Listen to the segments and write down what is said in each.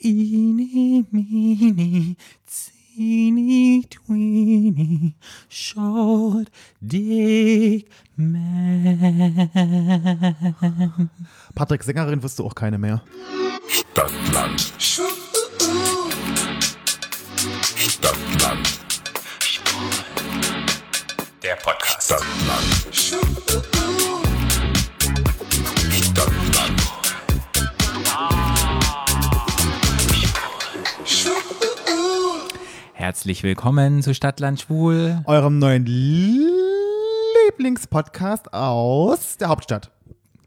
Eeny, meeny, teeny, tweeny, short dick man. Patrick, Sängerin wirst du auch keine mehr. Stadtland. Stadtland. Der Podcast. Stadtland. Herzlich willkommen zu Stadtland Schwul. Eurem neuen Lieblingspodcast aus der Hauptstadt.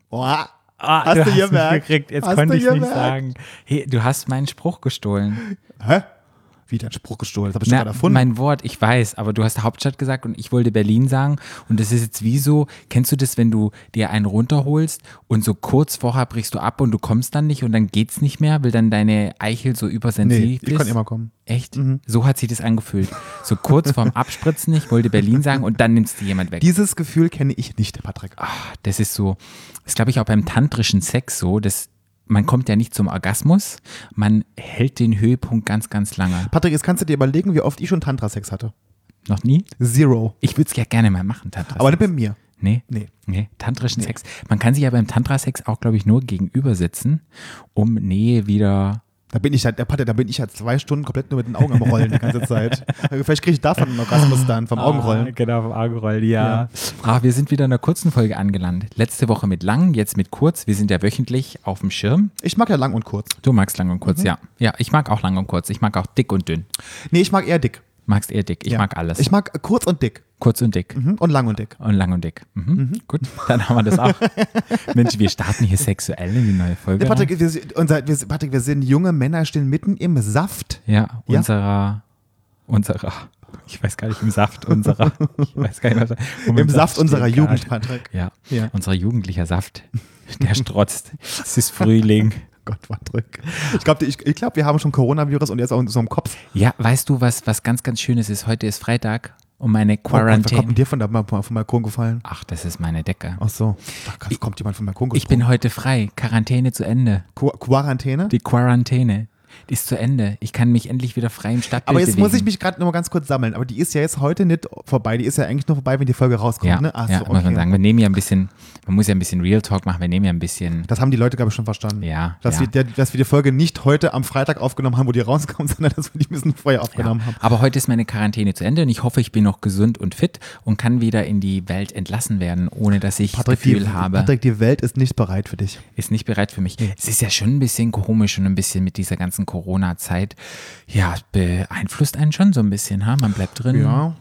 Boah. Ah, Hast du es gemerkt? mitgekriegt. Jetzt Hast konnte du ich nicht gemerkt? sagen. Hey, du hast meinen Spruch gestohlen. Hä? Wie dein Spruch gestohlen? Das hab ich schon Na, gerade erfunden. mein Wort, ich weiß, aber du hast Hauptstadt gesagt und ich wollte Berlin sagen. Und das ist jetzt wie so, kennst du das, wenn du dir einen runterholst und so kurz vorher brichst du ab und du kommst dann nicht und dann geht's nicht mehr, weil dann deine Eichel so übersensitiv nee, ist? ich kann immer kommen. Echt? So hat sich das angefühlt. So kurz vorm Abspritzen, ich wollte Berlin sagen und dann nimmst du jemand weg. Dieses Gefühl kenne ich nicht, Patrick. Ah, das ist so, das glaube ich auch beim tantrischen Sex so, dass man kommt ja nicht zum Orgasmus, man hält den Höhepunkt ganz, ganz lange. Patrick, jetzt kannst du dir überlegen, wie oft ich schon Tantra-Sex hatte. Noch nie? Zero. Ich würde es ja gerne mal machen, Tantra. Aber nicht bei mir. Nee. Nee. Nee, tantrischen Sex. Man kann sich ja beim Tantra-Sex auch, glaube ich, nur gegenüber sitzen, um Nähe wieder. Da bin ich halt, der Patrick, da bin ich halt zwei Stunden komplett nur mit den Augen am Rollen die ganze Zeit. Vielleicht kriege ich davon einen Orgasmus dann, vom Augenrollen. Ah, genau, vom Augenrollen, ja. Ah, wir sind wieder in einer kurzen Folge angelandet. Letzte Woche mit lang, jetzt mit kurz. Wir sind ja wöchentlich auf dem Schirm. Ich mag ja lang und kurz. Du magst lang und kurz, ja. Ja, ich mag auch lang und kurz. Ich mag auch dick und dünn. Nee, ich mag eher dick. Magst eher dick. Ich Ja. mag alles. Ich mag kurz und dick. kurz und dick. Mhm. Und lang und dick. Und lang und dick. Mhm. Gut, dann haben wir das auch. Mensch, wir starten hier sexuell in die neue Folge. Ja, Patrick, wir, sind- unser, wir, Patrick, wir sind junge Männer, stehen mitten im Saft. Ja, Ja? unserer, unserer, ich weiß gar nicht, im Saft unserer, ich weiß gar nicht, was, Im Saft unserer Jugend. Patrick. Ja, Ja. unser jugendlicher Saft, der strotzt. Es ist Frühling. Gott, Patrick. Ich glaube, ich, ich glaub, wir haben schon Coronavirus und jetzt auch in so einem Kopf. Ja, weißt du, was, was ganz, ganz Schönes ist? Heute ist Freitag und meine Oh Gott, wer kommt Quarantäne. denn dir von der, vom Balkon gefallen? Ach, das ist meine Decke. Ach so. Krass, kommt jemand vom Balkon Ich bin heute frei. Quarantäne zu Ende. Qu Quarantäne? Die Quarantäne. Ist zu Ende. Ich kann mich endlich wieder frei im Stadtbild Aber jetzt bewegen. muss ich mich gerade noch mal ganz kurz sammeln. Aber die ist ja jetzt heute nicht vorbei. Die ist ja eigentlich nur vorbei, wenn die Folge rauskommt. ja, ne? Ach ja so, muss man okay. sagen. Wir nehmen ja ein bisschen, man muss ja ein bisschen Real Talk machen. Wir nehmen ja ein bisschen Das haben die Leute, glaube ich, schon verstanden. Ja, Dass, ja. Wir, der, dass wir die Folge nicht heute am Freitag aufgenommen haben, wo die rauskommt, sondern dass wir die ein bisschen vorher Ja, aufgenommen haben. aber heute ist meine Quarantäne zu Ende und ich hoffe, ich bin noch gesund und fit und kann wieder in die Welt entlassen werden, ohne dass ich das Gefühl die, habe, Patrick, die Welt ist nicht bereit für dich. ist nicht bereit für mich. Es ist ja schon ein bisschen komisch und ein bisschen mit dieser ganzen Corona-Zeit. Ja, beeinflusst einen schon so ein bisschen. Ha? Man bleibt drin. Ja.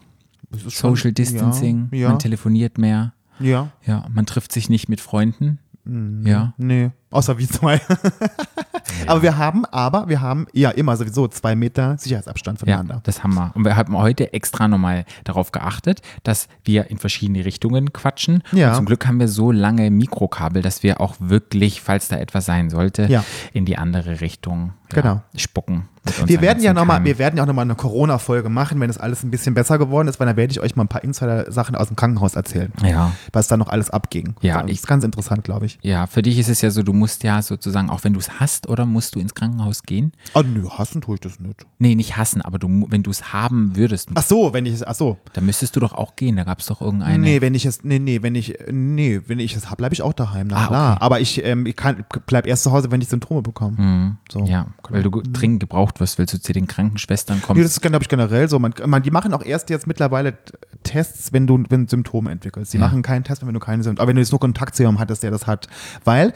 Ist schon- Social Distancing, Ja. man telefoniert mehr. Ja. Ja, man trifft sich nicht mit Freunden. Mhm. Ja. Nee. Außer wir zwei. Aber wir haben, aber wir haben ja immer sowieso zwei Meter Sicherheitsabstand Ja, voneinander. das haben wir. Und wir haben heute extra nochmal darauf geachtet, dass wir in verschiedene Richtungen quatschen. Ja. Und zum Glück haben wir so lange Mikrokabel, dass wir auch wirklich, falls da etwas sein sollte, Ja. in die andere Richtung ja, Genau. spucken. Wir werden ja noch mal, wir werden ja auch nochmal eine Corona-Folge machen, wenn es alles ein bisschen besser geworden ist, weil dann werde ich euch mal ein paar Insider-Sachen aus dem Krankenhaus erzählen, Ja. was da noch alles abging. Ja, das ich- ist ganz interessant, glaube ich. Ja, für dich ist es ja so, du musst ja sozusagen, auch wenn du es hast, oder musst du ins Krankenhaus gehen? Oh, nö, hassen tue ich das nicht. Nee, nicht hassen, aber du, wenn du es haben würdest, Ach so, wenn ich es, ach so. dann müsstest du doch auch gehen. Da gab es doch irgendeine. Nee, wenn ich es, nee, nee, wenn ich, nee, wenn ich es habe, bleibe ich auch daheim. Na Ah, klar. okay. Aber ich, ähm, ich kann, bleib erst zu Hause, wenn ich Symptome bekomme. So. Ja, weil du dringend gebraucht wirst, weil du zu den Krankenschwestern Nee, kommst. das ist, glaube ich, generell so. Man, man, die machen auch erst jetzt mittlerweile Tests, wenn du wenn Symptome entwickelst. Die Ja. machen keinen Test, wenn du keine Symptome Aber wenn du jetzt nur Kontakt zu jemandem hattest, der das hat. Weil,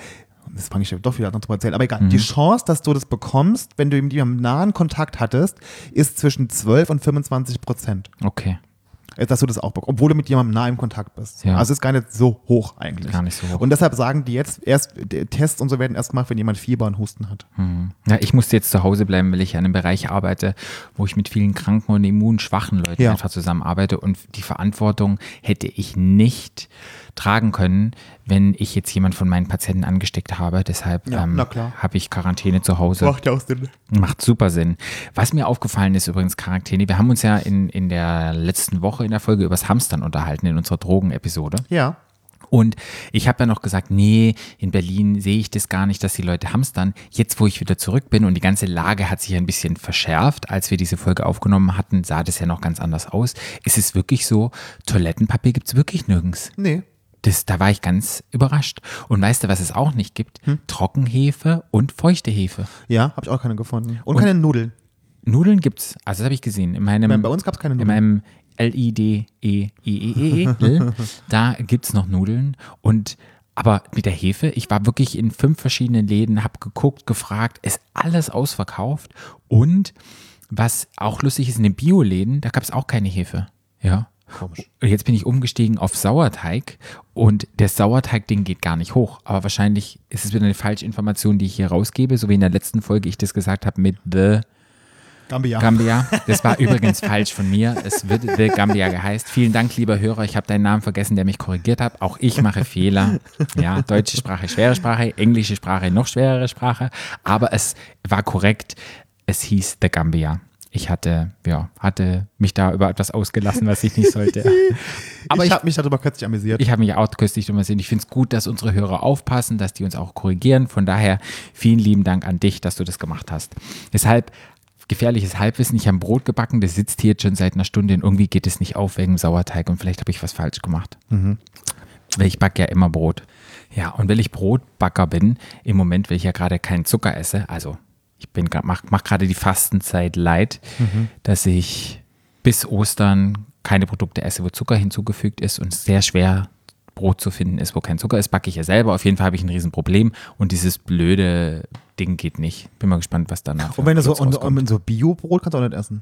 das fange ich doch wieder an zu erzählen, aber egal, Mhm. die Chance, dass du das bekommst, wenn du mit jemandem nahen Kontakt hattest, ist zwischen 12 und 25 Prozent. okay, Äh, Dass du das auch bekommst, obwohl du mit jemandem nah im Kontakt bist. Ja. Also ist gar nicht so hoch eigentlich. Gar nicht so hoch. Und deshalb sagen die jetzt erst, Tests und so werden erst gemacht, wenn jemand Fieber und Husten hat. Ja, ich musste jetzt zu Hause bleiben, weil ich an einem Bereich arbeite, wo ich mit vielen kranken und immunschwachen Leuten Ja. einfach zusammenarbeite und die Verantwortung hätte ich nicht tragen können, wenn ich jetzt jemand von meinen Patienten angesteckt habe. Deshalb Ja, ähm, habe ich Quarantäne zu Hause. ja auch Sinn. Macht super Sinn. Was mir aufgefallen ist übrigens Quarantäne, wir haben uns ja in, in der letzten Woche in der Folge übers Hamstern unterhalten, in unserer Drogenepisode. Ja. Und ich habe dann noch gesagt, nee, in Berlin sehe ich das gar nicht, dass die Leute hamstern. Jetzt, wo ich wieder zurück bin und die ganze Lage hat sich ein bisschen verschärft, als wir diese Folge aufgenommen hatten, sah das ja noch ganz anders aus. Ist es wirklich so, Toilettenpapier gibt es wirklich nirgends. Nee. Das, da war ich ganz überrascht. Und weißt du, was es auch nicht gibt? Hm? Trockenhefe und feuchte Hefe. Ja, habe ich auch keine gefunden. Und, keine Nudeln. Nudeln gibt's, also das habe ich gesehen. In meinem, Bei uns gab's keine In Nudeln. meinem L-I-D-E-E-E-E, da gibt's noch Nudeln. Und aber mit der Hefe, ich war wirklich in fünf verschiedenen Läden, habe geguckt, gefragt, ist alles ausverkauft. Und was auch lustig ist, in den Bioläden, da gab es auch keine Hefe. Ja. Komisch. Und jetzt bin ich umgestiegen auf Sauerteig und der Sauerteig-Ding geht gar nicht hoch. Aber wahrscheinlich ist es wieder eine falsche Information, die ich hier rausgebe, so wie in der letzten Folge ich das gesagt habe mit The Gambia. Gambia. Das war übrigens falsch von mir. Es wird The Gambia geheißt. Vielen Dank, lieber Hörer. Ich habe deinen Namen vergessen, der mich korrigiert hat. Auch ich mache Fehler. Ja, deutsche Sprache, schwere Sprache, englische Sprache, noch schwerere Sprache. Aber es war korrekt. Es hieß The Gambia. Ich hatte, ja, hatte mich da über etwas ausgelassen, was ich nicht sollte. Aber ich ich, habe mich darüber kürzlich amüsiert. ich habe mich auch köstlich drüber gesehen. Ich finde es gut, dass unsere Hörer aufpassen, dass die uns auch korrigieren. Von daher vielen lieben Dank an dich, dass du das gemacht hast. Deshalb gefährliches Halbwissen. Ich habe ein Brot gebacken, das sitzt hier jetzt schon seit einer Stunde und irgendwie geht es nicht auf wegen dem Sauerteig und vielleicht habe ich was falsch gemacht. Weil ich backe ja immer Brot. Ja, und weil ich Brotbacker bin, im Moment, weil ich ja gerade keinen Zucker esse, also ich bin mach, mach gerade die Fastenzeit leid, dass ich bis Ostern keine Produkte esse, wo Zucker hinzugefügt ist und sehr schwer Brot zu finden ist, wo kein Zucker ist, backe ich ja selber. Auf jeden Fall habe ich ein Riesenproblem und dieses blöde Ding geht nicht. Bin mal gespannt, was danach und wenn du so, und, und so Bio-Brot kannst du auch nicht essen.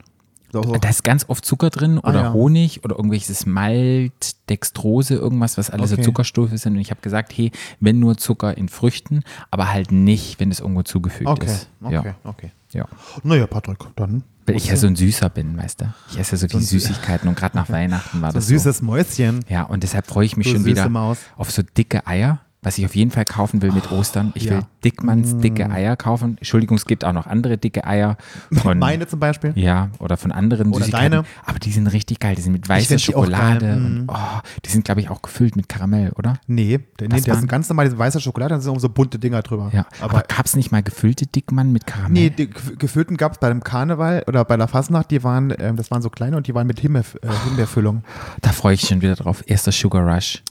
So, so. Da ist ganz oft Zucker drin oder ja. Honig oder irgendwelches Malt, Dextrose, irgendwas, was alles so Okay. Zuckerstoffe sind. Und ich habe gesagt, hey, wenn nur Zucker in Früchten, aber halt nicht, wenn es irgendwo zugefügt Okay, ist. okay, Ja, okay. ja. Naja, Patrick, dann. Weil ich ja so ein Süßer bin, weißt du. Ich esse ja so die Süßigkeiten und gerade nach Weihnachten war So das süßes Mäuschen. so. Ja, und deshalb freue ich mich Du schon wieder Maus. auf so dicke Eier, was ich auf jeden Fall kaufen will mit Ostern. Ich ja. Mm. will Dickmanns dicke Eier kaufen. Entschuldigung, es gibt auch noch andere dicke Eier von Meine zum Beispiel. ja, oder von anderen Oder Süßigkeiten. deine. Aber die sind richtig geil. Die sind mit weißer Schokolade. geil. Und, Mm. oh, die sind, glaube ich, auch gefüllt mit Karamell, oder? Nee, nee, waren- ein ganz normales weißer Schokolade, da sind auch so bunte Dinger drüber. Ja. Aber, Aber, gab es nicht mal gefüllte Dickmann mit Karamell? nee, die gef- gefüllten gab es bei dem Karneval oder bei der Fastnacht, die waren, ähm, das waren so kleine und die waren mit Himbeer, äh, Himbeerfüllung. Da freue ich schon wieder drauf. Erster Sugar Rush.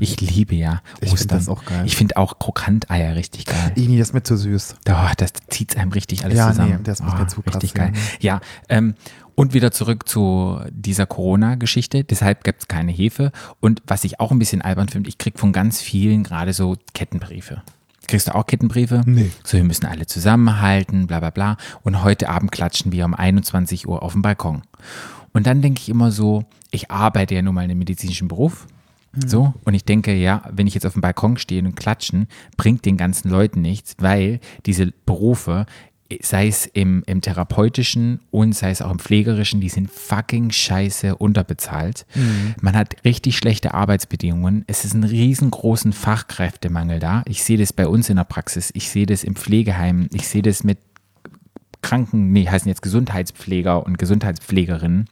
Ich liebe ja Mhm. Ich Ostern. das auch geil. Ich finde auch Krokanteier richtig geil. Igni, das ist mir zu süß. Oh, das zieht einem richtig alles Ja, zusammen. nee, das ist mir zu krass, Richtig ja. geil. Ja, ähm, und wieder zurück zu dieser Corona-Geschichte. Deshalb gibt es keine Hefe. Und was ich auch ein bisschen albern finde, ich kriege von ganz vielen gerade so Kettenbriefe. Kriegst du auch Kettenbriefe? Nee. So, wir müssen alle zusammenhalten, bla bla bla. Und heute Abend klatschen wir um 21 Uhr auf dem Balkon. Und dann denke ich immer so, ich arbeite ja nun mal in einem medizinischen Beruf. So, und ich denke, ja, wenn ich jetzt auf dem Balkon stehe und klatschen, bringt den ganzen Leuten nichts, weil diese Berufe, sei es im, im therapeutischen und sei es auch im pflegerischen, die sind fucking scheiße unterbezahlt. Man hat richtig schlechte Arbeitsbedingungen. Es ist ein riesengroßen Fachkräftemangel da. Ich sehe das bei uns in der Praxis, ich sehe das im Pflegeheim, ich sehe das mit Kranken, nee, heißen jetzt Gesundheitspfleger und Gesundheitspflegerinnen.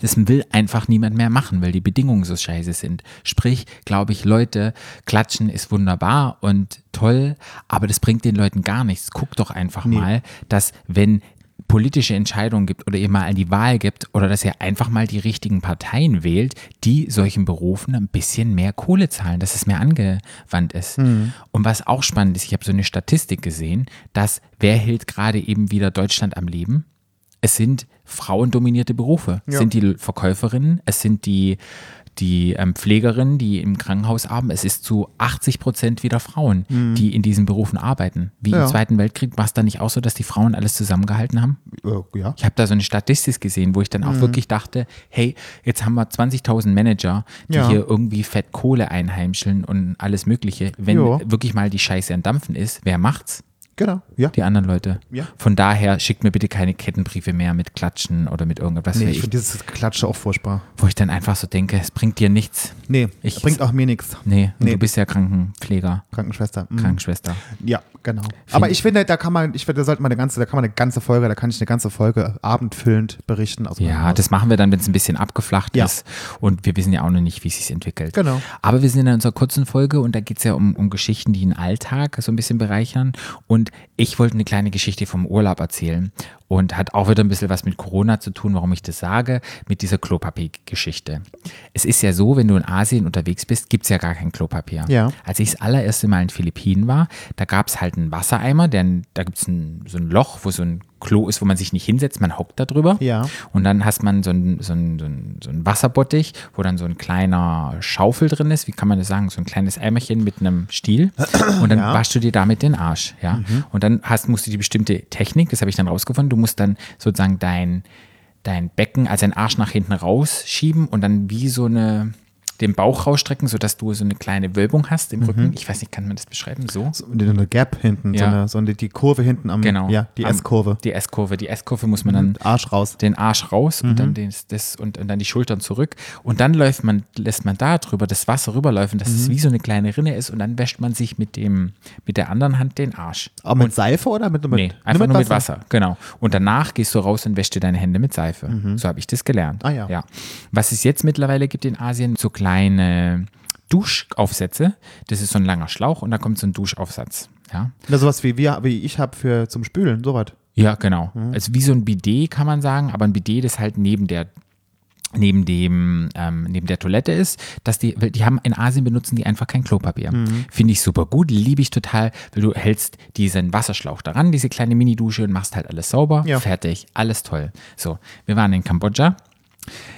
Das will einfach niemand mehr machen, weil die Bedingungen so scheiße sind. Sprich, glaube ich, Leute, klatschen ist wunderbar und toll, aber das bringt den Leuten gar nichts. Guck doch einfach mal, dass wenn politische Entscheidungen gibt oder ihr mal an die Wahl gibt oder dass ihr einfach mal die richtigen Parteien wählt, die solchen Berufen ein bisschen mehr Kohle zahlen, dass es mehr angewandt ist. Und was auch spannend ist, ich habe so eine Statistik gesehen, dass wer hält gerade eben wieder Deutschland am Leben? Es sind frauendominierte Berufe. Es Ja. sind die Verkäuferinnen, es sind die, die ähm, Pflegerinnen, die im Krankenhaus arbeiten. Es ist zu 80 Prozent wieder Frauen, die in diesen Berufen arbeiten. Wie Ja. im Zweiten Weltkrieg war es da nicht auch so, dass die Frauen alles zusammengehalten haben? Äh, ja. Ich habe da so eine Statistik gesehen, wo ich dann Mhm. auch wirklich dachte, hey, jetzt haben wir 20.000 Manager, die Ja. hier irgendwie Fett Kohle einheimscheln und alles Mögliche. Wenn Jo. wirklich mal die Scheiße am Dampfen ist, wer macht's? Genau, ja. die anderen Leute. Ja. Von daher schickt mir bitte keine Kettenbriefe mehr mit Klatschen oder mit irgendwas, Nee, ich finde dieses Klatsche auch furchtbar. wo ich dann einfach so denke, es bringt dir nichts. Nee, Ich- bringt auch mir nichts. Nee, Nee. du bist ja Krankenpfleger, Krankenschwester. Mhm. Krankenschwester. Ja, genau. Aber ich finde, da kann man, ich finde, da sollte man eine ganze, da kann man eine ganze Folge, da kann ich eine ganze Folge abendfüllend berichten. Ja, das machen wir dann, wenn es ein bisschen abgeflacht Ja. ist. Und wir wissen ja auch noch nicht, wie es sich entwickelt. Genau. Aber wir sind in unserer kurzen Folge und da geht es ja um, um Geschichten, die den Alltag so ein bisschen bereichern. Und ich wollte eine kleine Geschichte vom Urlaub erzählen. Und hat auch wieder ein bisschen was mit Corona zu tun, warum ich das sage, mit dieser Klopapier-Geschichte. Es ist ja so, wenn du in Asien unterwegs bist, gibt es ja gar kein Klopapier. Ja. Als ich das allererste Mal in Philippinen war, da gab es halt einen Wassereimer, denn da gibt es so ein Loch, wo so ein Klo ist, wo man sich nicht hinsetzt, man hockt da drüber. Ja. Und dann hast man so ein, so, ein, so, ein, so ein Wasserbottich, wo dann so ein kleiner Schaufel drin ist, wie kann man das sagen, so ein kleines Eimerchen mit einem Stiel. Und dann Ja. waschst du dir damit den Arsch. Ja? Und dann hast, musst du die bestimmte Technik, das habe ich dann rausgefunden, du musst dann sozusagen dein, dein Becken, also dein Arsch nach hinten rausschieben und dann wie so eine den Bauch rausstrecken, sodass du so eine kleine Wölbung hast im Rücken. Ich weiß nicht, kann man das beschreiben? So? So eine Gap hinten, so, Ja. eine, so eine, die Kurve hinten am, Genau. ja, die S-Kurve. Die S-Kurve. Die S-Kurve muss man dann Arsch raus. den Arsch raus und dann den, das und, und dann die Schultern zurück und dann läuft man lässt man da drüber das Wasser rüberläufen, dass es wie so eine kleine Rinne ist und dann wäscht man sich mit dem mit der anderen Hand den Arsch. Aber mit Seife oder mit, mit Nee, einfach nur mit Wasser, genau. Und danach gehst du raus und wäschst dir deine Hände mit Seife. So habe ich das gelernt. Ah, ja. ja. Was es jetzt mittlerweile gibt in Asien, so kleine Duschaufsätze. Das ist so ein langer Schlauch und da kommt so ein Duschaufsatz. Ja. Na, sowas wie, wir, wie ich habe für zum Spülen, sowas. Ja, genau. Also wie so ein Bidet kann man sagen, aber ein Bidet, das halt neben der neben dem ähm, neben der Toilette ist, dass die weil die haben in Asien benutzen die einfach kein Klopapier. Finde ich super gut, liebe ich total, weil du hältst diesen Wasserschlauch daran, diese kleine Mini-Dusche und machst halt alles sauber, Ja. fertig, alles toll. So, wir waren in Kambodscha.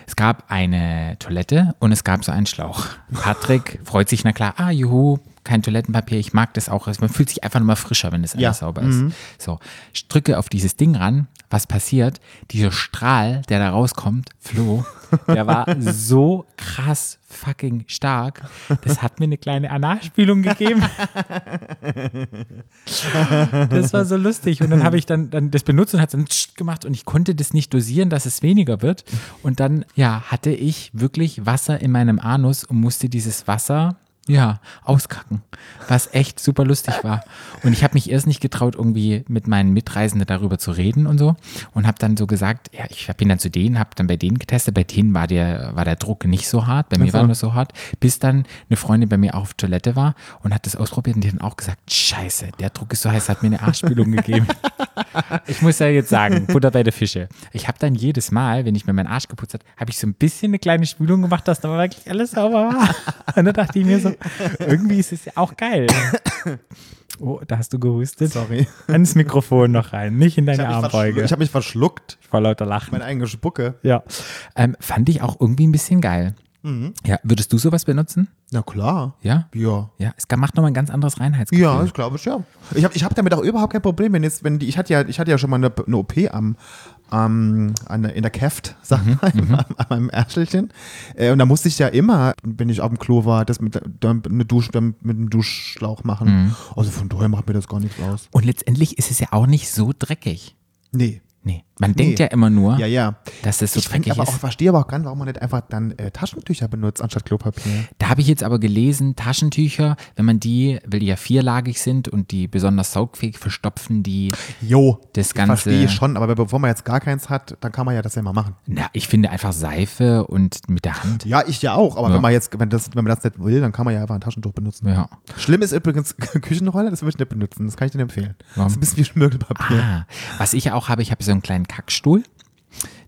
Es gab eine Toilette und es gab so einen Schlauch. Patrick freut sich, na klar, ah, juhu, kein Toilettenpapier, ich mag das auch. Man fühlt sich einfach nochmal frischer, wenn das alles Ja. sauber ist. So, ich drücke auf dieses Ding ran. Was passiert? Dieser Strahl, der da rauskommt, Flo, der war so krass fucking stark. Das hat mir eine kleine Analspülung gegeben. Das war so lustig. Und dann habe ich dann, dann das benutzt und hat dann gemacht und ich konnte das nicht dosieren, dass es weniger wird. Und dann, ja, hatte ich wirklich Wasser in meinem Anus und musste dieses Wasser ja, auskacken, was echt super lustig war. Und ich habe mich erst nicht getraut, irgendwie mit meinen Mitreisenden darüber zu reden und so. Und habe dann so gesagt, ja, ich bin dann zu denen, habe dann bei denen getestet. Bei denen war der, war der Druck nicht so hart, bei mir Ach so. war er so hart, bis dann eine Freundin bei mir auf Toilette war und hat das ausprobiert und die hat dann auch gesagt, scheiße, der Druck ist so heiß, hat mir eine Arschspülung gegeben. Ich muss ja jetzt sagen, Butter bei der Fische. Ich habe dann jedes Mal, wenn ich mir meinen Arsch geputzt habe, habe ich so ein bisschen eine kleine Spülung gemacht, dass da wirklich alles sauber war. Und dann dachte ich mir so, irgendwie ist es ja auch geil. Oh, da hast du gehustet. Sorry. Ans Mikrofon noch rein, nicht in Ich deine habe mich, Armbeuge. ich hab mich verschluckt, Vor lauter Lachen. meine eigene Spucke. Ja. Ähm, fand ich auch irgendwie ein bisschen geil. Ja, würdest du sowas benutzen? Na klar. Ja? Ja. Ja, es macht nochmal ein ganz anderes Reinheitsgefühl. Ja, ich glaube ja. Ich habe ich hab damit auch überhaupt kein Problem, wenn jetzt, wenn die, ich hatte ja, ich hatte ja schon mal eine, eine OP am, am an, in der Keft, sag Mhm, mal, an meinem Ärstelchen. Äh, und da musste ich ja immer, wenn ich auf dem Klo war, das mit, dann eine Dusche, dann mit einem Duschschlauch machen. Mhm. Also von daher macht mir das gar nichts aus. Und letztendlich ist es ja auch nicht so dreckig. Nee. Nee. Man denkt ja immer nur, Ja, ja. dass es so ich dreckig aber ist. auch, verstehe aber auch gar nicht, warum man nicht einfach dann äh, Taschentücher benutzt anstatt Klopapier. Da habe ich jetzt aber gelesen, Taschentücher, wenn man die, weil die ja vierlagig sind und die besonders saugfähig verstopfen, die, Jo, Das ich Ganze- verstehe ich schon, aber bevor man jetzt gar keins hat, dann kann man ja das ja mal machen. na, ich finde einfach Seife und mit der Hand. Ja, ich ja auch, aber Ja. wenn man jetzt, wenn das, wenn man das nicht will, dann kann man ja einfach ein Taschentuch benutzen. Ja. Schlimm ist übrigens Küchenroller, das würde ich nicht benutzen. Das kann ich dir empfehlen. Warum? Das ist ein bisschen wie Schmirgelpapier. Ah, was ich ja auch habe, ich habe so einen kleinen Kackstuhl,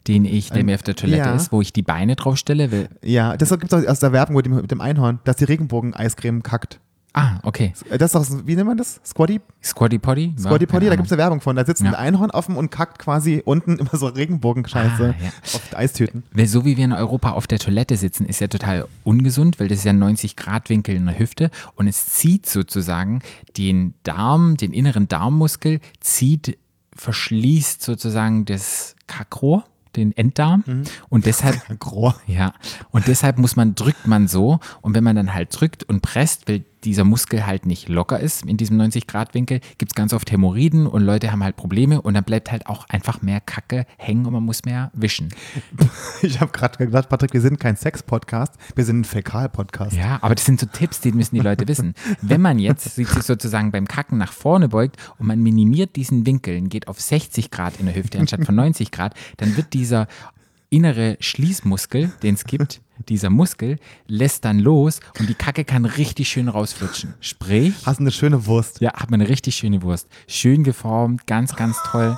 den ich, der mir auf der Toilette ja. ist, wo ich die Beine draufstelle. Weil, Ja, das gibt es auch aus der Werbung mit dem, mit dem Einhorn, dass die Regenbogen-Eiscreme kackt. ah, okay. Äh, Das ist doch, wie nennt man das? Squatty? Squatty Potty? Ja, Squatty Potty, keine da gibt es eine Werbung von. Da sitzt ein Ja. Einhorn offen und kackt quasi unten immer so Regenbogenscheiße Ah, ja. auf Eistüten. Weil so wie wir in Europa auf der Toilette sitzen, ist ja total ungesund, weil das ist ja ein 90-Grad-Winkel in der Hüfte und es zieht sozusagen den Darm, den inneren Darmmuskel, zieht, verschließt sozusagen das Kackrohr, den Enddarm. Und deshalb Grohr. ja, und deshalb muss man, drückt man so. Und wenn man dann halt drückt und presst, weil dieser Muskel halt nicht locker ist in diesem 90-Grad-Winkel, gibt es ganz oft Hämorrhoiden und Leute haben halt Probleme und dann bleibt halt auch einfach mehr Kacke hängen und man muss mehr wischen. Ich habe gerade gedacht, Patrick, wir sind kein Sex-Podcast, wir sind ein Fäkal-Podcast. Ja, aber das sind so Tipps, die müssen die Leute wissen. Wenn man jetzt sich sozusagen beim Kacken nach vorne beugt und man minimiert diesen Winkel und geht auf 60 Grad in der Hüfte anstatt von 90 Grad, dann wird dieser innere Schließmuskel, den es gibt, dieser Muskel lässt dann los und die Kacke kann richtig schön rausflutschen. Sprich, Hast eine schöne Wurst. ja, hat man eine richtig schöne Wurst. Schön geformt, ganz, ganz toll.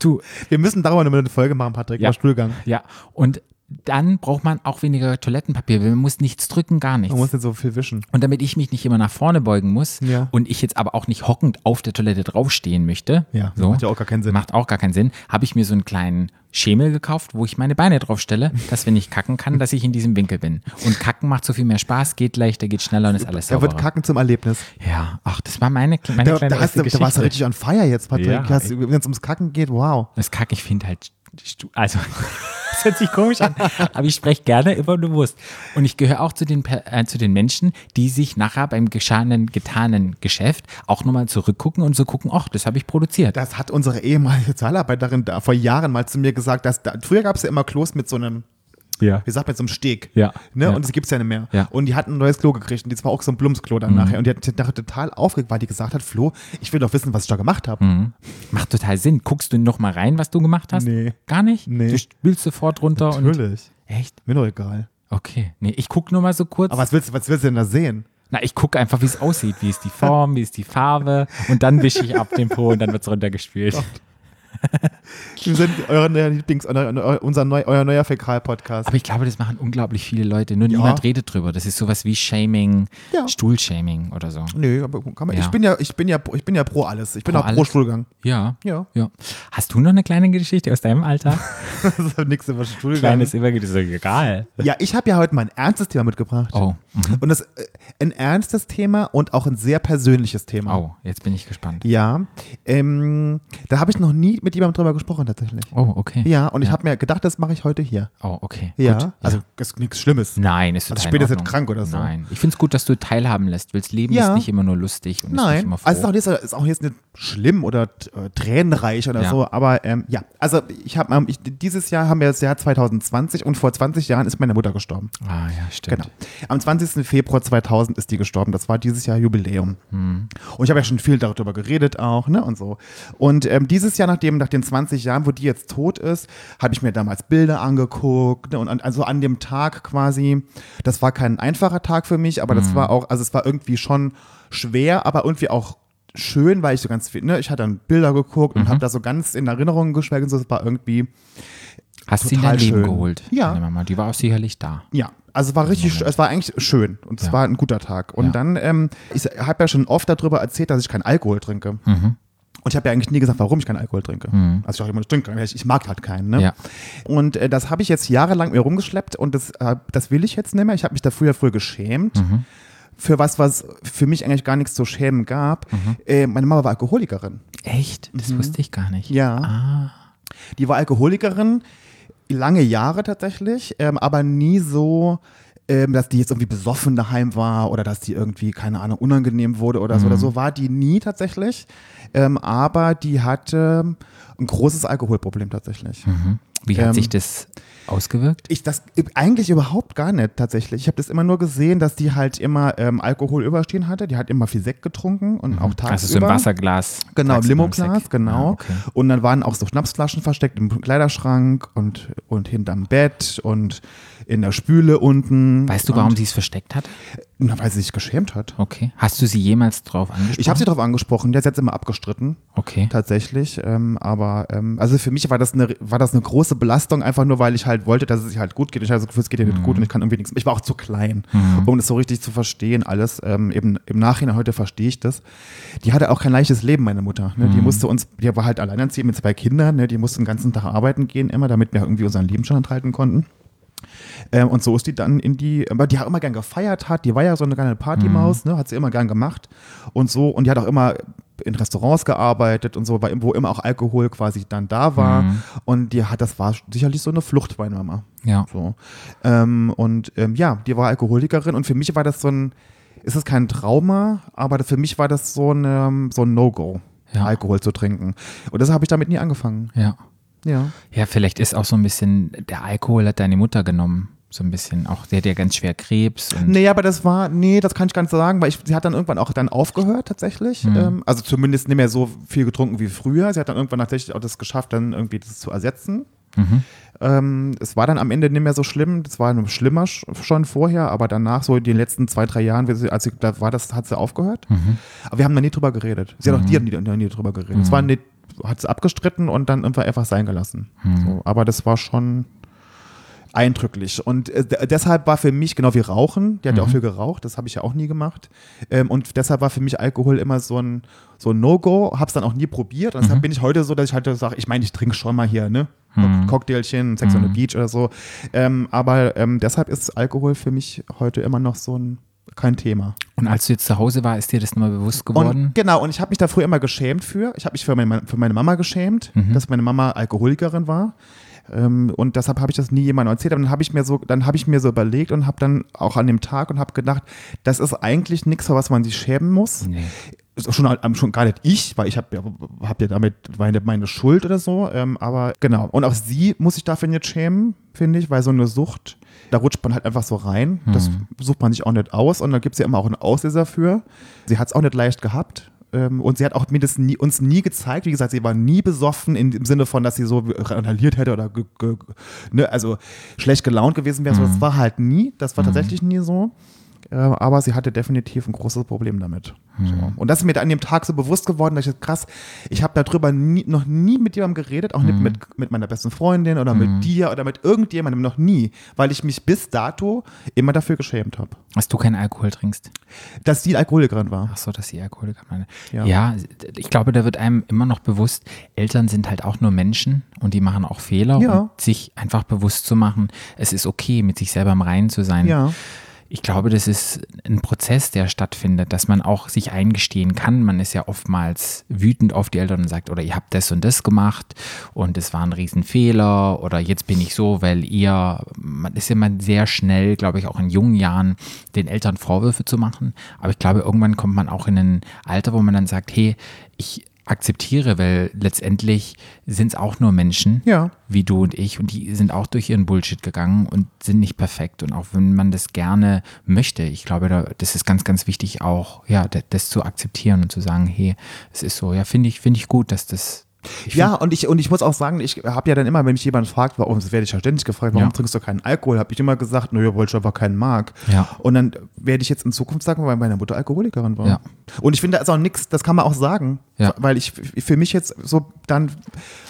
Du, Wir müssen darüber eine Folge machen, Patrick, Ja. über Stuhlgang. ja, und dann braucht man auch weniger Toilettenpapier, man muss nichts drücken, gar nichts. Man muss nicht so viel wischen. Und damit ich mich nicht immer nach vorne beugen muss Ja. und ich jetzt aber auch nicht hockend auf der Toilette draufstehen möchte, Ja, so, macht ja auch gar keinen Sinn. Macht auch gar keinen Sinn. Habe ich mir so einen kleinen Schemel gekauft, wo ich meine Beine drauf stelle, dass wenn ich kacken kann, dass ich in diesem Winkel bin. Und kacken macht so viel mehr Spaß, geht leichter, geht schneller und ist alles Da sauberer. wird Kacken zum Erlebnis. ja, ach, das war meine, meine Da, kleine da, hast du, da warst du Geschichte. richtig on fire jetzt, Patrick. Ja, Wenn es ums Kacken geht, wow. Das Kack, ich finde halt, also, das hört sich komisch an, aber ich spreche gerne immer bewusst. Und ich gehöre auch zu den, äh, zu den Menschen, die sich nachher beim geschahenen, getanen Geschäft auch nochmal zurückgucken und so gucken, ach, das habe ich produziert. Das hat unsere ehemalige Sozialarbeiterin da vor Jahren mal zu mir gesagt, dass da, früher gab es ja immer Klos mit so einem, Ja. wie sagt man, so einem Steg. Ja. Ne? Ja. Und das gibt es ja nicht mehr. Ja. Mhm. Und die hatten ein neues Klo gekriegt und das war auch so ein Blumsklo dann nachher. Und die hat nachher total aufgeregt, weil die gesagt hat, Flo, ich will doch wissen, was ich da gemacht habe. Macht total Sinn. Guckst du noch mal rein, was du gemacht hast? Nee. Gar nicht? Nee. Du spülst sofort runter und. Natürlich. Echt? Mir doch egal. Okay. Nee, ich gucke nur mal so kurz. Aber was willst, du- was willst du denn da sehen? Na, ich gucke einfach, wie es aussieht. Wie ist die Form, wie ist die Farbe. Und dann wische ich ab den Po und dann wird es runtergespült. Wir sind euer neuer Lieblings, euer, unser neu, euer neuer Fäkal-Podcast. Aber ich glaube, das machen unglaublich viele Leute. Nur Ja. niemand redet drüber. Das ist sowas wie Shaming, Ja. Stuhlshaming oder so. Nö, aber kann man, Ja. ich bin ja, ich bin ja, ich bin ja pro alles. Ich bin Pro auch pro alles? Stuhlgang. Ja. Ja. ja. Hast du noch eine kleine Geschichte aus deinem Alter? Nichts über Stuhlgang. Kleines immer das ist egal. Ja, ich habe ja heute mal ein ernstes Thema mitgebracht. Oh. Mhm. Und das äh, ein ernstes Thema und auch ein sehr persönliches Thema. Oh, jetzt bin ich gespannt. Ja, ähm, da habe ich noch nie mit jemandem drüber gesprochen tatsächlich. Oh, okay. Ja, und ich habe mir gedacht, das mache ich heute hier. Oh, okay. Ja, Gut. also ist nichts Schlimmes. Nein, ist total Also in sind Ordnung. krank oder so. Nein, ich finde es gut, dass du teilhaben lässt, das Leben Ja. ist nicht immer nur lustig und ist nicht Nein, immer froh. also es ist auch, jetzt, ist auch jetzt nicht schlimm oder äh, tränenreich oder so, aber ähm, ja, also ich habe ähm, dieses Jahr haben wir das Jahr 2020 und vor 20 Jahren ist meine Mutter gestorben. ah, ja, stimmt. Genau. Am 20. Februar 2000 ist die gestorben. Das war dieses Jahr Jubiläum. Hm. Und ich habe ja schon viel darüber geredet auch, ne, und so. Und ähm, dieses Jahr, nachdem, nach den 20 Jahren, wo die jetzt tot ist, habe ich mir damals Bilder angeguckt. Ne, und an, also an dem Tag quasi, das war kein einfacher Tag für mich, aber Hm. das war auch, also es war irgendwie schon schwer, aber irgendwie auch schön, weil ich so ganz viel, ne, ich hatte dann Bilder geguckt Mhm. und habe da so ganz in Erinnerungen geschwelgt und so, es war irgendwie, Hast sie in Total dein Leben schön. geholt? Ja. Mama, die war auch sicherlich da. Ja, also es war richtig, sch- es war eigentlich schön und es Ja. war ein guter Tag. Und Ja. dann, ähm, ich habe ja schon oft darüber erzählt, dass ich keinen Alkohol trinke. Mhm. Und ich habe ja eigentlich nie gesagt, warum ich keinen Alkohol trinke. Also ich auch immer nicht trinke, ich, ich mag halt keinen. Ne? Ja. Und äh, das habe ich jetzt jahrelang mir rumgeschleppt und das, äh, das will ich jetzt nicht mehr. Ich habe mich da früher früher geschämt. Mhm. Für was, was für mich eigentlich gar nichts zu schämen gab. Mhm. Äh, meine Mama war Alkoholikerin. Echt? Das wusste ich gar nicht. Mhm. Ja. Ah. Die war Alkoholikerin, lange Jahre tatsächlich, ähm, aber nie so, ähm, dass die jetzt irgendwie besoffen daheim war oder dass die irgendwie, keine Ahnung, unangenehm wurde oder so. Oder so war die nie tatsächlich. Ähm, aber die hatte ein großes Alkoholproblem tatsächlich. Wie hat Ähm, sich das ausgewirkt? Ich das eigentlich überhaupt gar nicht tatsächlich. Ich habe das immer nur gesehen, dass die halt immer ähm, Alkohol überstehen hatte. Die hat immer viel Sekt getrunken und auch tagsüber. Also so ein Wasserglas. Genau, im Limoglas, genau. Ah, okay. Und dann waren auch so Schnapsflaschen versteckt im Kleiderschrank und, und hinterm Bett und in der Spüle unten. Weißt du, warum sie es versteckt hat? Na, weil sie sich geschämt hat. Okay. Hast du sie jemals drauf angesprochen? Ich habe sie darauf angesprochen, der hat jetzt immer abgestritten, Okay. tatsächlich. Ähm, aber ähm, also für mich war das, eine, war das eine große Belastung, einfach nur, weil ich halt wollte, dass es sich halt gut geht. Ich hatte das Gefühl, es geht ihr nicht Mhm. gut und ich kann irgendwie nichts. Ich war auch zu klein, um das so richtig zu verstehen, alles. Ähm, eben im Nachhinein heute verstehe ich das. Die hatte auch kein leichtes Leben, meine Mutter. Ne? Mhm. Die musste uns, die war halt alleinerziehend mit zwei Kindern, ne? die musste den ganzen Tag arbeiten gehen immer, damit wir irgendwie unseren Lebensstand halten konnten. Ähm, und so ist die dann in die, aber die hat immer gern gefeiert hat, die war ja so eine kleine Partymaus, ne, hat sie immer gern gemacht und so und die hat auch immer in Restaurants gearbeitet und so, wo immer auch Alkohol quasi dann da war und die hat, das war sicherlich so eine Flucht bei Mama. Ja. So. Ähm, und ähm, ja, die war Alkoholikerin und für mich war das so ein, ist es kein Trauma, aber für mich war das so, eine, so ein No-Go, Ja. Alkohol zu trinken. Und deshalb habe ich damit nie angefangen. Ja. Ja. Ja, vielleicht ist auch so ein bisschen, der Alkohol hat deine Mutter genommen. So ein bisschen. Auch der hat ja ganz schwer Krebs. Nee, aber das war, nee, das kann ich gar nicht so sagen, weil ich, sie hat dann irgendwann auch dann aufgehört tatsächlich. Ähm, also zumindest nicht mehr so viel getrunken wie früher. Sie hat dann irgendwann tatsächlich auch das geschafft, dann irgendwie das zu ersetzen. Ähm, es war dann am Ende nicht mehr so schlimm. Das war noch schlimmer sch- schon vorher, aber danach, so in den letzten zwei, drei Jahren, als sie, da war das, hat sie aufgehört. Aber wir haben da nie drüber geredet. Sie hat auch dir nie, nie drüber geredet. Es war nicht, hat sie abgestritten und dann einfach einfach sein gelassen. So, aber das war schon eindrücklich. Und äh, deshalb war für mich, genau wie Rauchen, die hat ja auch viel geraucht, das habe ich ja auch nie gemacht. Ähm, und deshalb war für mich Alkohol immer so ein, so ein No-Go, habe es dann auch nie probiert. Und deshalb bin ich heute so, dass ich halt sage, ich meine, ich trinke schon mal hier, ne? Cocktailchen, Sex on the Beach oder so. Ähm, aber ähm, deshalb ist Alkohol für mich heute immer noch so ein kein Thema. Und als du jetzt zu Hause warst, ist dir das nochmal bewusst geworden? Und genau, und ich habe mich da früher immer geschämt für. Ich habe mich für meine, für meine Mama geschämt, dass meine Mama Alkoholikerin war. Ähm, und deshalb habe ich das nie jemandem erzählt. Aber dann habe ich mir so, dann habe ich mir so überlegt und habe dann auch an dem Tag und habe gedacht, das ist eigentlich nichts, für was man sich schämen muss. Nee. Schon, ähm, schon gar nicht ich, weil ich habe ja, hab ja damit meine, meine Schuld oder so. Ähm, aber genau. Und auch sie muss sich dafür nicht schämen, finde ich, weil so eine Sucht, da rutscht man halt einfach so rein. Das sucht man sich auch nicht aus. Und da gibt es ja immer auch einen Auslöser für. Sie hat es auch nicht leicht gehabt. Ähm, Und sie hat auch mir das nie, uns nie gezeigt. Wie gesagt, sie war nie besoffen in, im Sinne von, dass sie so randaliert hätte oder ge, ge, ne, also schlecht gelaunt gewesen wäre. So, das war halt nie. Das war tatsächlich nie so. Äh, aber sie hatte definitiv ein großes Problem damit. So. Und das ist mir an dem Tag so bewusst geworden, dass ich krass, ich habe darüber nie, noch nie mit jemandem geredet, auch nicht mit, mit meiner besten Freundin oder mit dir oder mit irgendjemandem, noch nie, weil ich mich bis dato immer dafür geschämt habe, Dass du keinen Alkohol trinkst. dass sie Alkoholikerin war. Ach so, dass die Alkoholiker meine. Ja. Ja. ich glaube, da wird einem immer noch bewusst, Eltern sind halt auch nur Menschen und die machen auch Fehler Ja. und sich einfach bewusst zu machen, es ist okay, mit sich selber im Reinen zu sein. Ja. Ich glaube, das ist ein Prozess, der stattfindet, dass man auch sich eingestehen kann. Man ist ja oftmals wütend auf die Eltern und sagt, oder ihr habt das und das gemacht und es war ein Riesenfehler oder jetzt bin ich so, weil ihr, man ist immer sehr schnell, glaube ich, auch in jungen Jahren den Eltern Vorwürfe zu machen. Aber ich glaube, irgendwann kommt man auch in ein Alter, wo man dann sagt, hey, ich akzeptiere, weil letztendlich sind es auch nur Menschen, Ja. wie du und ich, und die sind auch durch ihren Bullshit gegangen und sind nicht perfekt. Und auch wenn man das gerne möchte, ich glaube, da, das ist ganz, ganz wichtig, auch ja, das, das zu akzeptieren und zu sagen, hey, es ist so, ja, finde ich, finde ich gut, dass das. Ich Ja, und ich, und ich muss auch sagen, ich habe ja dann immer, wenn mich jemand fragt, warum, das werde ich ja ständig gefragt, warum Ja. trinkst du keinen Alkohol, habe ich immer gesagt, naja, weil ich einfach keinen mag. Ja. Und dann werde ich jetzt in Zukunft sagen, weil meine Mutter Alkoholikerin war. Ja. Und ich finde, da ist auch nichts, das kann man auch sagen, Ja. weil ich für mich jetzt so dann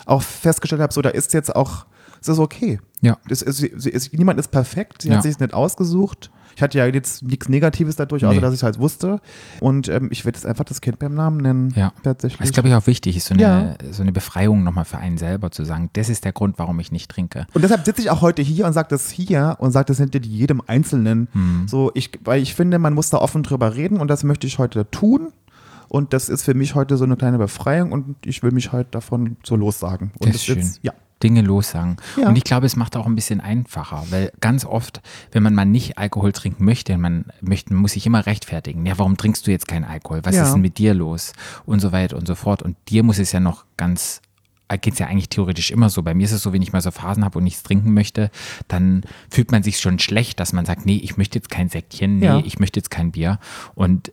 auch festgestellt habe, so da ist jetzt auch, es ist okay. Ja. Sie, sie ist, niemand ist perfekt, sie Ja. hat sich nicht ausgesucht. Ich hatte ja jetzt nichts Negatives dadurch, außer Nee. dass ich es halt wusste. Und ähm, ich werde jetzt einfach das Kind beim Namen nennen. Ja. Tatsächlich. Das ist, glaube ich, auch wichtig, ist so eine, Ja. so eine Befreiung nochmal für einen selber zu sagen, das ist der Grund, warum ich nicht trinke. Und deshalb sitze ich auch heute hier und sage das hier und sage das hinter jedem Einzelnen. Hm. So, ich, weil ich finde, man muss da offen drüber reden und das möchte ich heute tun. Und das ist für mich heute so eine kleine Befreiung und ich will mich heute davon so lossagen. Und Das ist schön. Jetzt, ja. Dinge lossagen. Ja. Und ich glaube, es macht auch ein bisschen einfacher, weil ganz oft, wenn man mal nicht Alkohol trinken möchte, man möchte, muss sich immer rechtfertigen. Ja, warum trinkst du jetzt keinen Alkohol? Was Ja. ist denn mit dir los? Und so weiter und so fort. Und dir muss es ja noch ganz geht es ja eigentlich theoretisch immer so. Bei mir ist es so, wenn ich mal so Phasen habe und nichts trinken möchte, dann fühlt man sich schon schlecht, dass man sagt, nee, ich möchte jetzt kein Säckchen, nee, Ja. ich möchte jetzt kein Bier. Und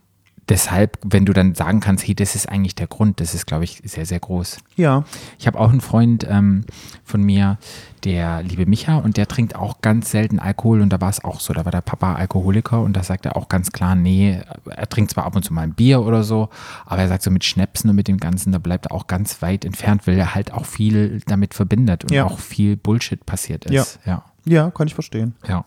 deshalb, wenn du dann sagen kannst, hey, das ist eigentlich der Grund, das ist, glaube ich, sehr, sehr groß. Ja. Ich habe auch einen Freund ähm, von mir, der liebe Micha, und der trinkt auch ganz selten Alkohol. Und da war es auch so. Da war der Papa Alkoholiker und da sagt er auch ganz klar, nee, er trinkt zwar ab und zu mal ein Bier oder so, aber er sagt so mit Schnäpsen und mit dem Ganzen, da bleibt er auch ganz weit entfernt, weil er halt auch viel damit verbindet und Ja. auch viel Bullshit passiert ist. ja. Ja, kann ich verstehen. Ja.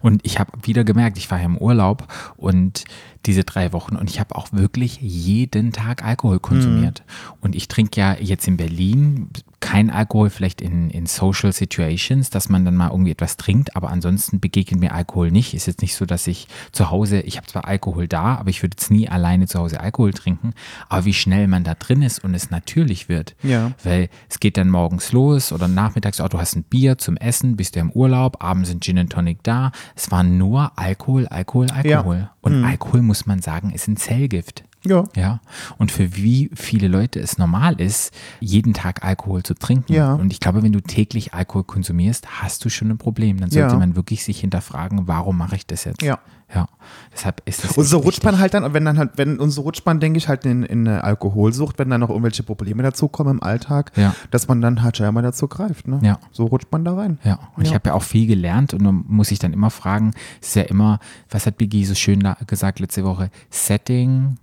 Und ich habe wieder gemerkt, ich war ja im Urlaub und diese drei Wochen und ich habe auch wirklich jeden Tag Alkohol konsumiert. Und ich trinke ja jetzt in Berlin kein Alkohol, vielleicht in, in Social Situations, dass man dann mal irgendwie etwas trinkt, aber ansonsten begegnet mir Alkohol nicht. Ist jetzt nicht so, dass ich zu Hause, ich habe zwar Alkohol da, aber ich würde jetzt nie alleine zu Hause Alkohol trinken. Aber wie schnell man da drin ist und es natürlich wird. Ja. Weil es geht dann morgens los oder nachmittags, oh, du hast ein Bier zum Essen, bist du im Urlaub, abends sind Gin and Tonic da. Es war nur Alkohol, Alkohol, Alkohol. Und Alkohol, muss man sagen, ist ein Zellgift. Ja. Ja. Und für wie viele Leute es normal ist, jeden Tag Alkohol zu trinken. Ja. Und ich glaube, wenn du täglich Alkohol konsumierst, hast du schon ein Problem. Dann sollte Ja. man wirklich sich hinterfragen, warum mache ich das jetzt? Ja. Ja. Deshalb ist das. Und so man wichtig. halt dann, wenn dann halt, wenn, rutscht man, denke ich, halt in, in eine Alkoholsucht, wenn dann noch irgendwelche Probleme dazukommen im Alltag, Ja. dass man dann halt scheinbar dazu greift. Ne? Ja. So rutscht man da rein. Ja, und ich Ja. habe ja auch viel gelernt und dann muss ich dann immer fragen, es ist ja immer, was hat Biggie so schön gesagt letzte Woche? Setting,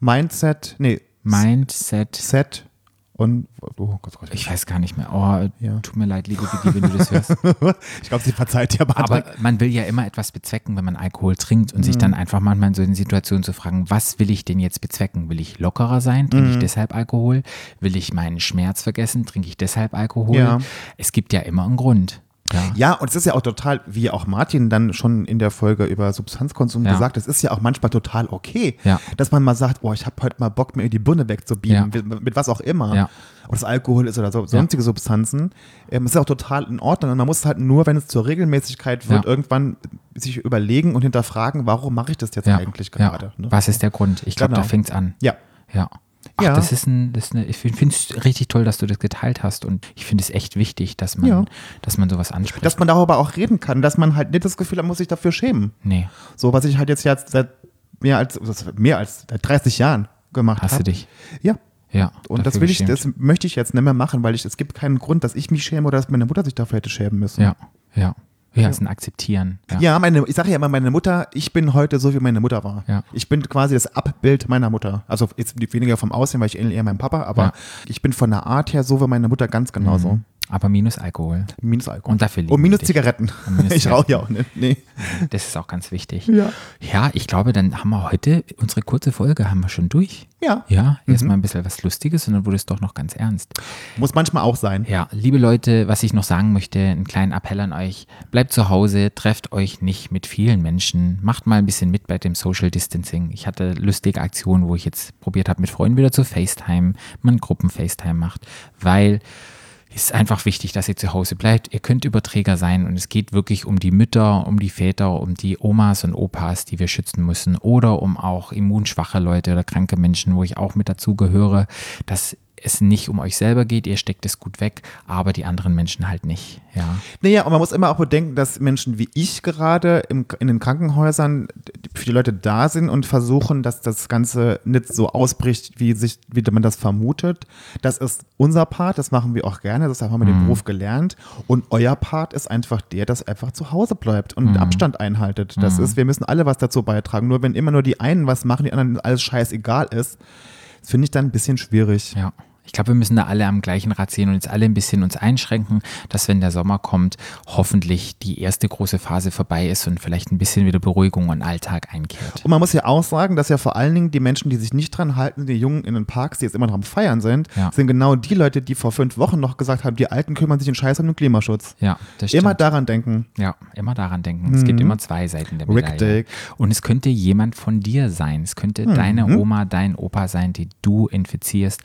Mindset, nee, Mindset, Set und, oh Gott, Gott, ich weiß gar nicht mehr. Oh, Ja. tut mir leid, liebe Biggie, wenn du das hörst. ich glaube, sie verzeiht dir aber, Aber man will ja immer etwas bezwecken, wenn man Alkohol trinkt und sich Mhm. dann einfach manchmal in so in Situationen zu fragen, was will ich denn jetzt bezwecken? Will ich lockerer sein? Trinke ich Mhm. deshalb Alkohol? Will ich meinen Schmerz vergessen? Trinke ich deshalb Alkohol? Ja. Es gibt ja immer einen Grund. Ja. Ja, und es ist ja auch total, wie auch Martin dann schon in der Folge über Substanzkonsum Ja. gesagt, es ist ja auch manchmal total okay, Ja. dass man mal sagt, oh, ich habe heute mal Bock, mir die Birne wegzubiegen, Ja. mit, mit was auch immer. Ob das Alkohol ist oder so, sonstige Substanzen. Ähm, ist ja auch total in Ordnung. Und man muss halt nur, wenn es zur Regelmäßigkeit wird, irgendwann sich überlegen und hinterfragen, warum mache ich das jetzt Ja. eigentlich gerade? Ne? Was ist der Grund? Ich glaube, Genau. da fängt es an. Ja. Ja. Ach, Ja. das ist ein, das ist eine, ich finde es richtig toll, dass du das geteilt hast und ich finde es echt wichtig, dass man, Ja. dass man sowas anspricht. Dass man darüber auch reden kann, dass man halt nicht das Gefühl hat, man muss sich dafür schämen. nee, So, was ich halt jetzt, jetzt seit mehr als, mehr als seit 30 Jahren gemacht habe. hast du dich. Ja. Ja. Und das will ich, geschämt. das möchte ich jetzt nicht mehr machen, weil ich, es gibt keinen Grund, dass ich mich schäme oder dass meine Mutter sich dafür hätte schämen müssen. Ja, ja. Ja, es ist ein Akzeptieren. Ja. Ja, meine, ich sage ja immer, meine Mutter, ich bin heute so, wie meine Mutter war. Ja. Ich bin quasi das Abbild meiner Mutter. Also jetzt weniger vom Aussehen, weil ich ähnlich eher meinem Papa, aber Ja. ich bin von der Art her so wie meine Mutter ganz genauso. Aber minus Alkohol. Minus Alkohol. Und dafür Und minus. Zigaretten. Und minus ich rauche ja auch nicht. Nee. Das ist auch ganz wichtig. Ja. Ja, ich glaube, dann haben wir heute unsere kurze Folge haben wir schon durch. Ja. Ja, Mhm. erstmal ein bisschen was Lustiges und dann wurde es doch noch ganz ernst. Muss manchmal auch sein. Ja, liebe Leute, was ich noch sagen möchte, einen kleinen Appell an euch. Bleibt zu Hause, trefft euch nicht mit vielen Menschen, macht mal ein bisschen mit bei dem Social Distancing. Ich hatte lustige Aktionen, wo ich jetzt probiert habe, mit Freunden wieder zu FaceTime, man Gruppen-FaceTime macht, weil ist einfach wichtig, dass ihr zu Hause bleibt. Ihr könnt Überträger sein und es geht wirklich um die Mütter, um die Väter, um die Omas und Opas, die wir schützen müssen oder um auch immunschwache Leute oder kranke Menschen, wo ich auch mit dazu gehöre, dass es nicht um euch selber geht, ihr steckt es gut weg, aber die anderen Menschen halt nicht. Ja, Naja, und man muss immer auch bedenken, dass Menschen wie ich gerade im, in den Krankenhäusern für die Leute da sind und versuchen, dass das Ganze nicht so ausbricht, wie, sich, wie man das vermutet. Das ist unser Part, das machen wir auch gerne, das haben wir den Beruf gelernt. Und euer Part ist einfach der, dass einfach zu Hause bleibt und Abstand einhaltet. Das ist, wir müssen alle was dazu beitragen. Nur wenn immer nur die einen was machen, die anderen alles scheißegal ist, finde ich dann ein bisschen schwierig. ja. Ich glaube, wir müssen da alle am gleichen Rad sehen und jetzt alle ein bisschen uns einschränken, dass wenn der Sommer kommt, hoffentlich die erste große Phase vorbei ist und vielleicht ein bisschen wieder Beruhigung und Alltag einkehrt. Und man muss ja auch sagen, dass ja vor allen Dingen die Menschen, die sich nicht dran halten, die Jungen in den Parks, die jetzt immer noch am Feiern sind, Ja. sind genau die Leute, die vor fünf Wochen noch gesagt haben, die Alten kümmern sich in Scheiß um den Klimaschutz. Ja, das stimmt. Immer daran denken. Ja, immer daran denken. Es gibt immer zwei Seiten der Medaille. Richtig. Und es könnte jemand von dir sein. Es könnte deine Oma, dein Opa sein, die du infizierst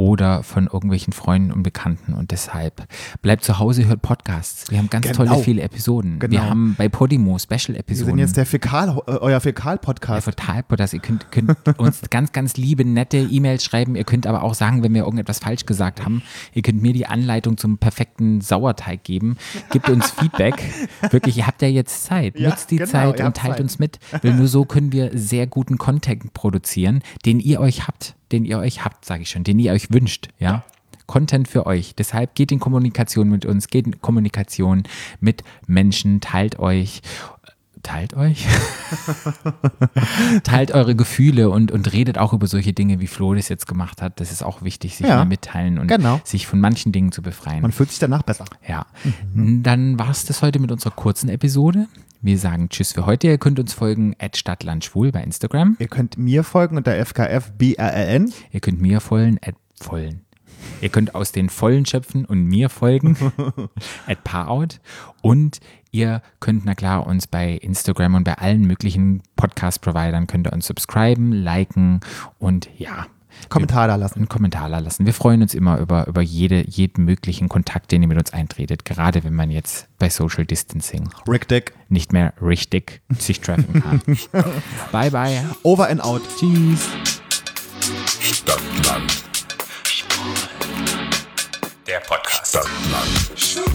oder von irgendwelchen Freunden und Bekannten. Und deshalb bleibt zu Hause, hört Podcasts. Wir haben ganz Genau. tolle, viele Episoden. Wir Genau. haben bei Podimo Wir Special-Episoden. sind jetzt der Fäkal, äh, euer Fäkal-Podcast. total, dass ihr könnt, könnt uns ganz, ganz liebe, nette E-Mails schreiben. Ihr könnt aber auch sagen, wenn wir irgendetwas falsch gesagt haben. Ihr könnt mir die Anleitung zum perfekten Sauerteig geben. Gebt uns Feedback. Wirklich, ihr habt ja jetzt Zeit. Ja, Nutzt die genau, Zeit und teilt Zeit. uns mit. Weil nur so können wir sehr guten Content produzieren, den ihr euch habt. Den ihr euch habt, sage ich schon. Den ihr euch wünscht. Ja. Content für euch. Deshalb geht in Kommunikation mit uns, geht in Kommunikation mit Menschen, teilt euch. Teilt euch? teilt eure Gefühle und, und redet auch über solche Dinge, wie Flo das jetzt gemacht hat. Das ist auch wichtig, sich Ja, mal mitteilen und genau. sich von manchen Dingen zu befreien. Man fühlt sich danach besser. ja, dann war es das heute mit unserer kurzen Episode. Wir sagen Tschüss für heute. Ihr könnt uns folgen at Stadtlandschwul bei Instagram. Ihr könnt mir folgen unter FKF BRLN. Ihr könnt mir folgen at vollen. Ihr könnt aus den Vollen schöpfen und mir folgen, at Parout. Und ihr könnt, na klar, uns bei Instagram und bei allen möglichen Podcast-Providern könnt ihr uns subscriben, liken und ja, Kommentar da lassen. einen Kommentar da lassen. Wir freuen uns immer über, über jede, jeden möglichen Kontakt, den ihr mit uns eintretet, gerade wenn man jetzt bei Social Distancing Rick Dick. nicht mehr richtig sich treffen kann. bye bye. Over and out. Tschüss. Stadtland. Der Podcast. Stadtland.